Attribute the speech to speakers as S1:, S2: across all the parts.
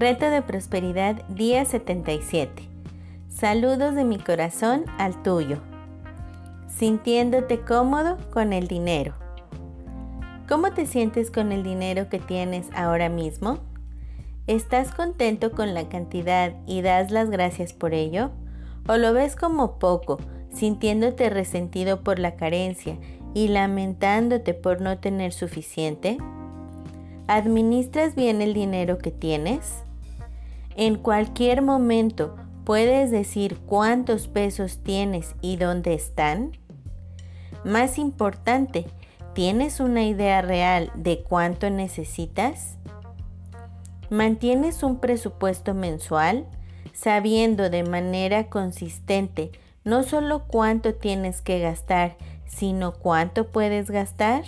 S1: Reto de Prosperidad día 77. Saludos de mi corazón al tuyo. Sintiéndote cómodo con el dinero. ¿Cómo te sientes con el dinero que tienes ahora mismo? ¿Estás contento con la cantidad y das las gracias por ello? ¿O lo ves como poco, sintiéndote resentido por la carencia y lamentándote por no tener suficiente? ¿Administras bien el dinero que tienes? En cualquier momento puedes decir cuántos pesos tienes y dónde están. Más importante, ¿tienes una idea real de cuánto necesitas? ¿Mantienes un presupuesto mensual sabiendo de manera consistente no solo cuánto tienes que gastar, sino cuánto puedes gastar?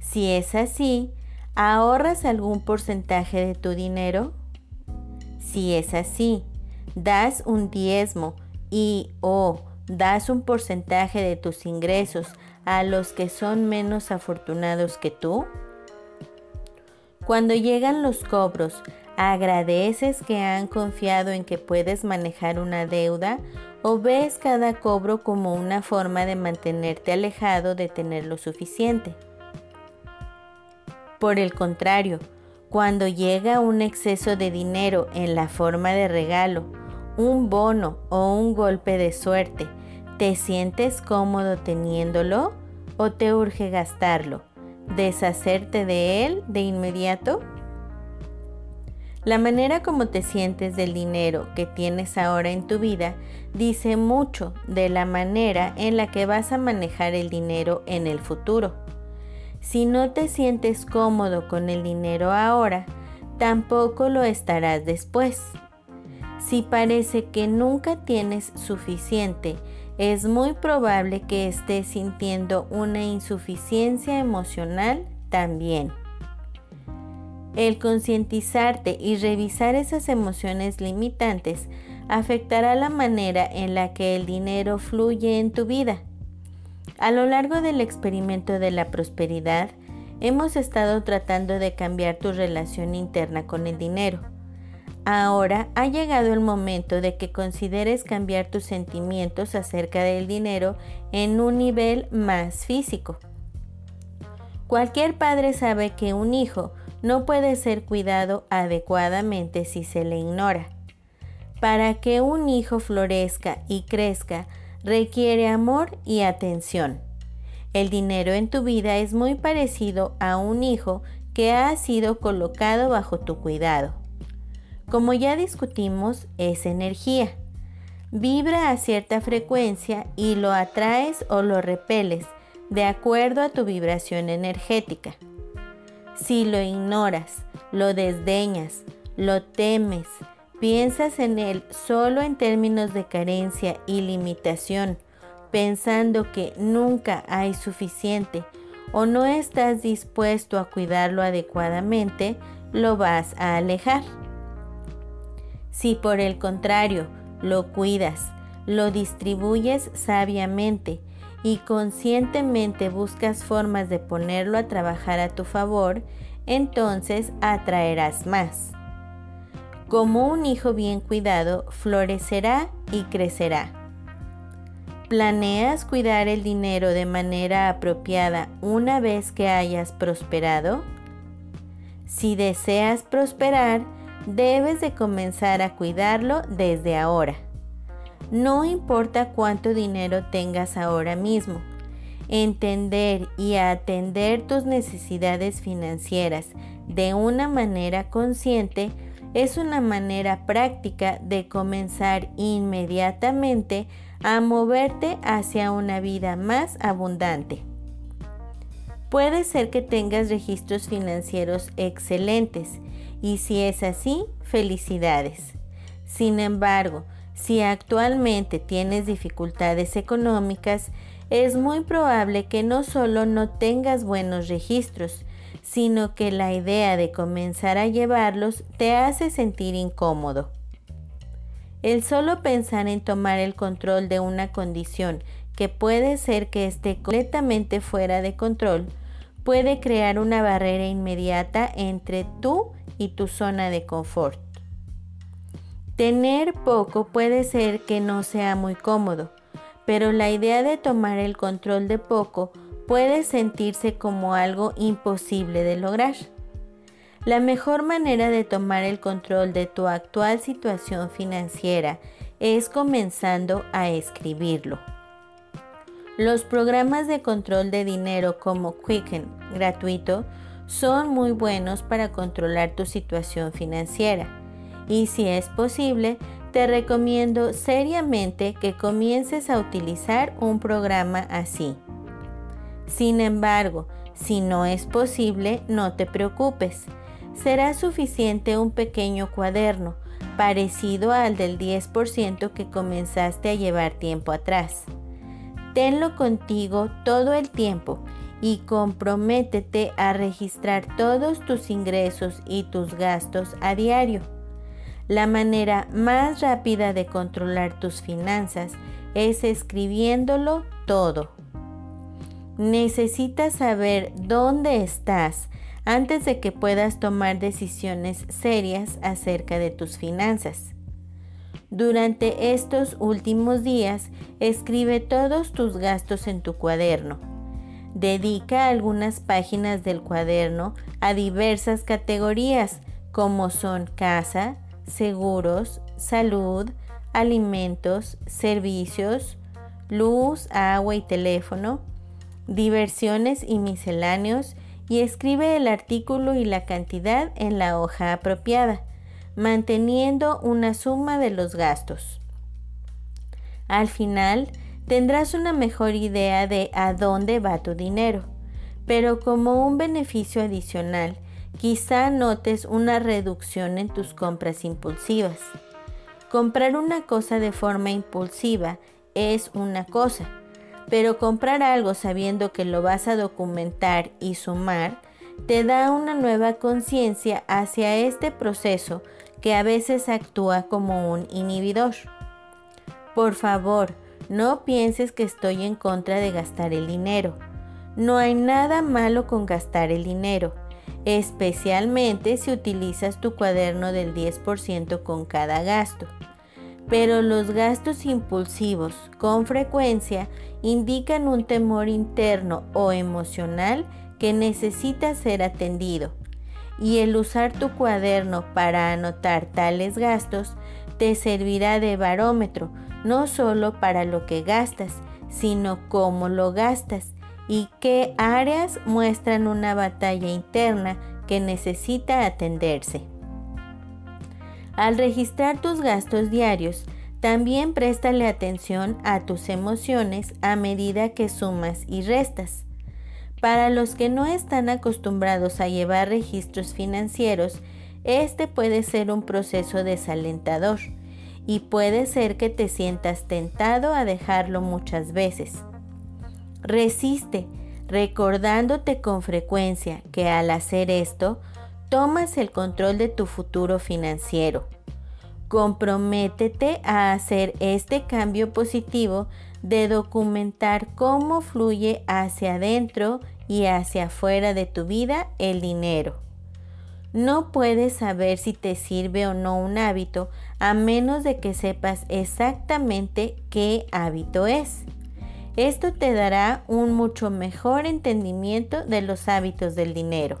S1: Si es así, ¿Ahorras algún porcentaje de tu dinero? Si es así, das un diezmo y o das un porcentaje de tus ingresos a los que son menos afortunados que tú? Cuando llegan los cobros, ¿agradeces que han confiado en que puedes manejar una deuda o ves cada cobro como una forma de mantenerte alejado de tener lo suficiente? Por el contrario, cuando llega un exceso de dinero en la forma de regalo, un bono o un golpe de suerte, ¿te sientes cómodo teniéndolo o te urge gastarlo? ¿Deshacerte de él de inmediato? La manera como te sientes del dinero que tienes ahora en tu vida dice mucho de la manera en la que vas a manejar el dinero en el futuro. Si no te sientes cómodo con el dinero ahora, tampoco lo estarás después. Si parece que nunca tienes suficiente, es muy probable que estés sintiendo una insuficiencia emocional también. El concientizarte y revisar esas emociones limitantes afectará la manera en la que el dinero fluye en tu vida. A lo largo del experimento de la prosperidad, hemos estado tratando de cambiar tu relación interna con el dinero. Ahora ha llegado el momento de que consideres cambiar tus sentimientos acerca del dinero en un nivel más físico. Cualquier padre sabe que un hijo no puede ser cuidado adecuadamente si se le ignora. Para que un hijo florezca y crezca, requiere amor y atención. El dinero en tu vida es muy parecido a un hijo que ha sido colocado bajo tu cuidado. Como ya discutimos, es energía. Vibra a cierta frecuencia y lo atraes o lo repeles de acuerdo a tu vibración energética. Si lo ignoras, lo desdeñas, lo temes, piensas en él solo en términos de carencia y limitación, pensando que nunca hay suficiente o no estás dispuesto a cuidarlo adecuadamente, lo vas a alejar. Si por el contrario lo cuidas, lo distribuyes sabiamente y conscientemente buscas formas de ponerlo a trabajar a tu favor, entonces atraerás más. Como un hijo bien cuidado, florecerá y crecerá. ¿Planeas cuidar el dinero de manera apropiada una vez que hayas prosperado? Si deseas prosperar, debes de comenzar a cuidarlo desde ahora. No importa cuánto dinero tengas ahora mismo, entender y atender tus necesidades financieras de una manera consciente es una manera práctica de comenzar inmediatamente a moverte hacia una vida más abundante. Puede ser que tengas registros financieros excelentes y si es así, felicidades. Sin embargo, si actualmente tienes dificultades económicas, es muy probable que no solo no tengas buenos registros, sino que la idea de comenzar a llevarlos te hace sentir incómodo. El solo pensar en tomar el control de una condición que puede ser que esté completamente fuera de control puede crear una barrera inmediata entre tú y tu zona de confort. Tener poco puede ser que no sea muy cómodo, pero la idea de tomar el control de poco puede sentirse como algo imposible de lograr. La mejor manera de tomar el control de tu actual situación financiera es comenzando a escribirlo. Los programas de control de dinero como Quicken gratuito son muy buenos para controlar tu situación financiera y si es posible, te recomiendo seriamente que comiences a utilizar un programa así. Sin embargo, si no es posible, no te preocupes será suficiente un pequeño cuaderno, parecido al del 10% que comenzaste a llevar tiempo atrás. Tenlo contigo todo el tiempo y comprométete a registrar todos tus ingresos y tus gastos a diario. La manera más rápida de controlar tus finanzas es escribiéndolo todo. Necesitas saber dónde estás antes de que puedas tomar decisiones serias acerca de tus finanzas. Durante estos últimos días, escribe todos tus gastos en tu cuaderno. Dedica algunas páginas del cuaderno a diversas categorías como son casa, seguros, salud, alimentos, servicios, luz, agua y teléfono, diversiones y misceláneos y escribe el artículo y la cantidad en la hoja apropiada, manteniendo una suma de los gastos. Al final, tendrás una mejor idea de a dónde va tu dinero, pero como un beneficio adicional, quizá notes una reducción en tus compras impulsivas. Comprar una cosa de forma impulsiva es una cosa, pero comprar algo sabiendo que lo vas a documentar y sumar te da una nueva conciencia hacia este proceso que a veces actúa como un inhibidor. Por favor, no pienses que estoy en contra de gastar el dinero. No hay nada malo con gastar el dinero, especialmente si utilizas tu cuaderno del 10% con cada gasto pero los gastos impulsivos con frecuencia indican un temor interno o emocional que necesita ser atendido. Y el usar tu cuaderno para anotar tales gastos te servirá de barómetro, no solo para lo que gastas, sino cómo lo gastas y qué áreas muestran una batalla interna que necesita atenderse. Al registrar tus gastos diarios, también préstale atención a tus emociones a medida que sumas y restas. Para los que no están acostumbrados a llevar registros financieros, este puede ser un proceso desalentador y puede ser que te sientas tentado a dejarlo muchas veces. Resiste, recordándote con frecuencia que al hacer esto, tomas el control de tu futuro financiero. Comprométete a hacer este cambio positivo de documentar cómo fluye hacia adentro y hacia afuera de tu vida el dinero. No puedes saber si te sirve o no un hábito a menos de que sepas exactamente qué hábito es. Esto te dará un mucho mejor entendimiento de los hábitos del dinero.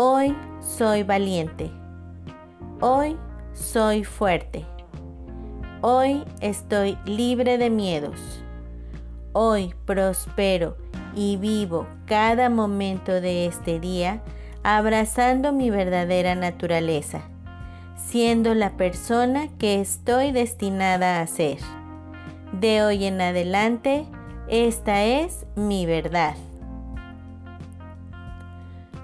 S1: Hoy soy valiente. Hoy soy fuerte. Hoy estoy libre de miedos. Hoy prospero y vivo cada momento de este día abrazando mi verdadera naturaleza, siendo la persona que estoy destinada a ser. De hoy en adelante, Esta es mi verdad.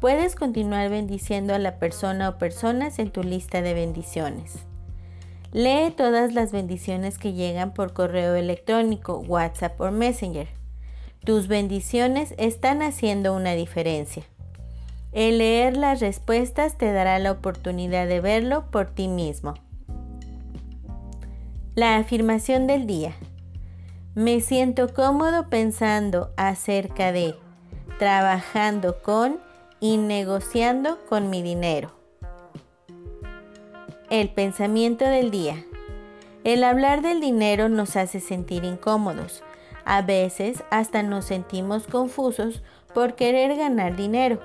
S1: Puedes continuar bendiciendo a la persona o personas en tu lista de bendiciones. Lee todas las bendiciones que llegan por correo electrónico, WhatsApp o Messenger. Tus bendiciones están haciendo una diferencia. El leer las respuestas te dará la oportunidad de verlo por ti mismo. La afirmación del día. Me siento cómodo pensando acerca de, trabajando con y negociando con mi dinero. El pensamiento del día. El hablar del dinero nos hace sentir incómodos. A veces hasta nos sentimos confusos por querer ganar dinero.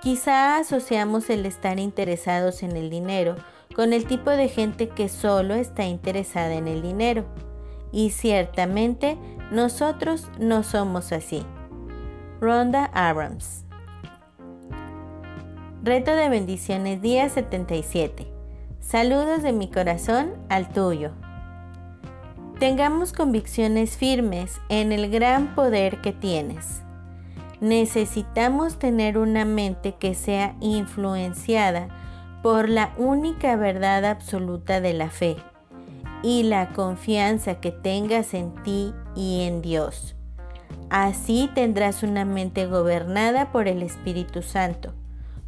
S1: Quizá asociamos el estar interesados en el dinero con el tipo de gente que solo está interesada en el dinero. Y ciertamente nosotros no somos así. Rhonda Abrams. Reto de bendiciones día 77. Saludos de mi corazón al tuyo. Tengamos convicciones firmes en el gran poder que tienes. Necesitamos tener una mente que sea influenciada por la única verdad absoluta de la fe y la confianza que tengas en ti y en Dios. Así tendrás una mente gobernada por el Espíritu Santo,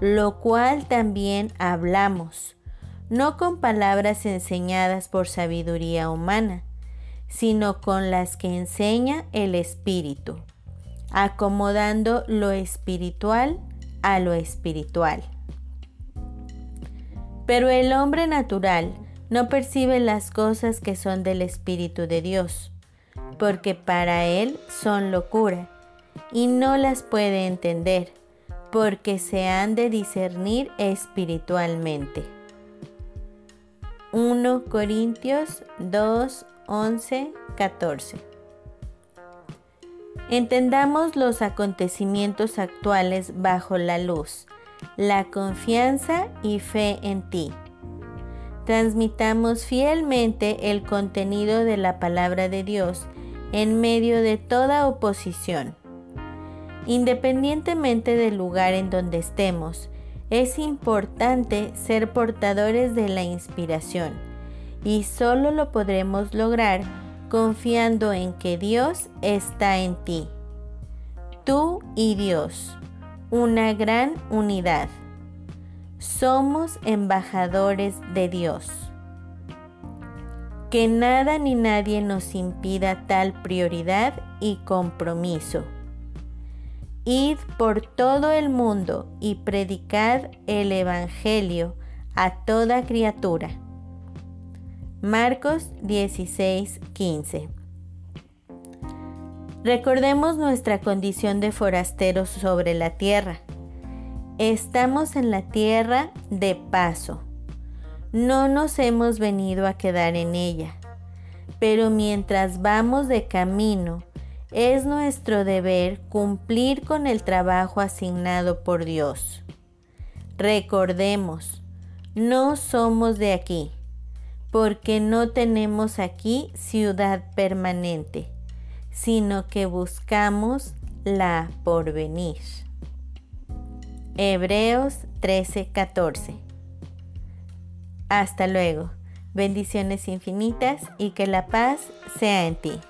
S1: lo cual también hablamos, no con palabras enseñadas por sabiduría humana, sino con las que enseña el Espíritu, acomodando lo espiritual a lo espiritual. Pero el hombre natural no percibe las cosas que son del Espíritu de Dios, porque para él son locura, y no las puede entender porque se han de discernir espiritualmente. 1 Corintios 2, 11, 14. Entendamos los acontecimientos actuales bajo la luz, la confianza y fe en ti. Transmitamos fielmente el contenido de la palabra de Dios en medio de toda oposición Independientemente del lugar en donde estemos, es importante ser portadores de la inspiración y solo lo podremos lograr confiando en que Dios está en ti. Tú y Dios, una gran unidad. Somos embajadores de Dios. Que nada ni nadie nos impida tal prioridad y compromiso. Id por todo el mundo y predicad el Evangelio a toda criatura. Marcos 16, 15. Recordemos nuestra condición de forasteros sobre la tierra. Estamos en la tierra de paso. No nos hemos venido a quedar en ella. Pero mientras vamos de camino, es nuestro deber cumplir con el trabajo asignado por Dios. Recordemos, no somos de aquí, porque no tenemos aquí ciudad permanente, sino que buscamos la porvenir. Hebreos 13:14 Hasta luego. Bendiciones infinitas y que la paz sea en ti.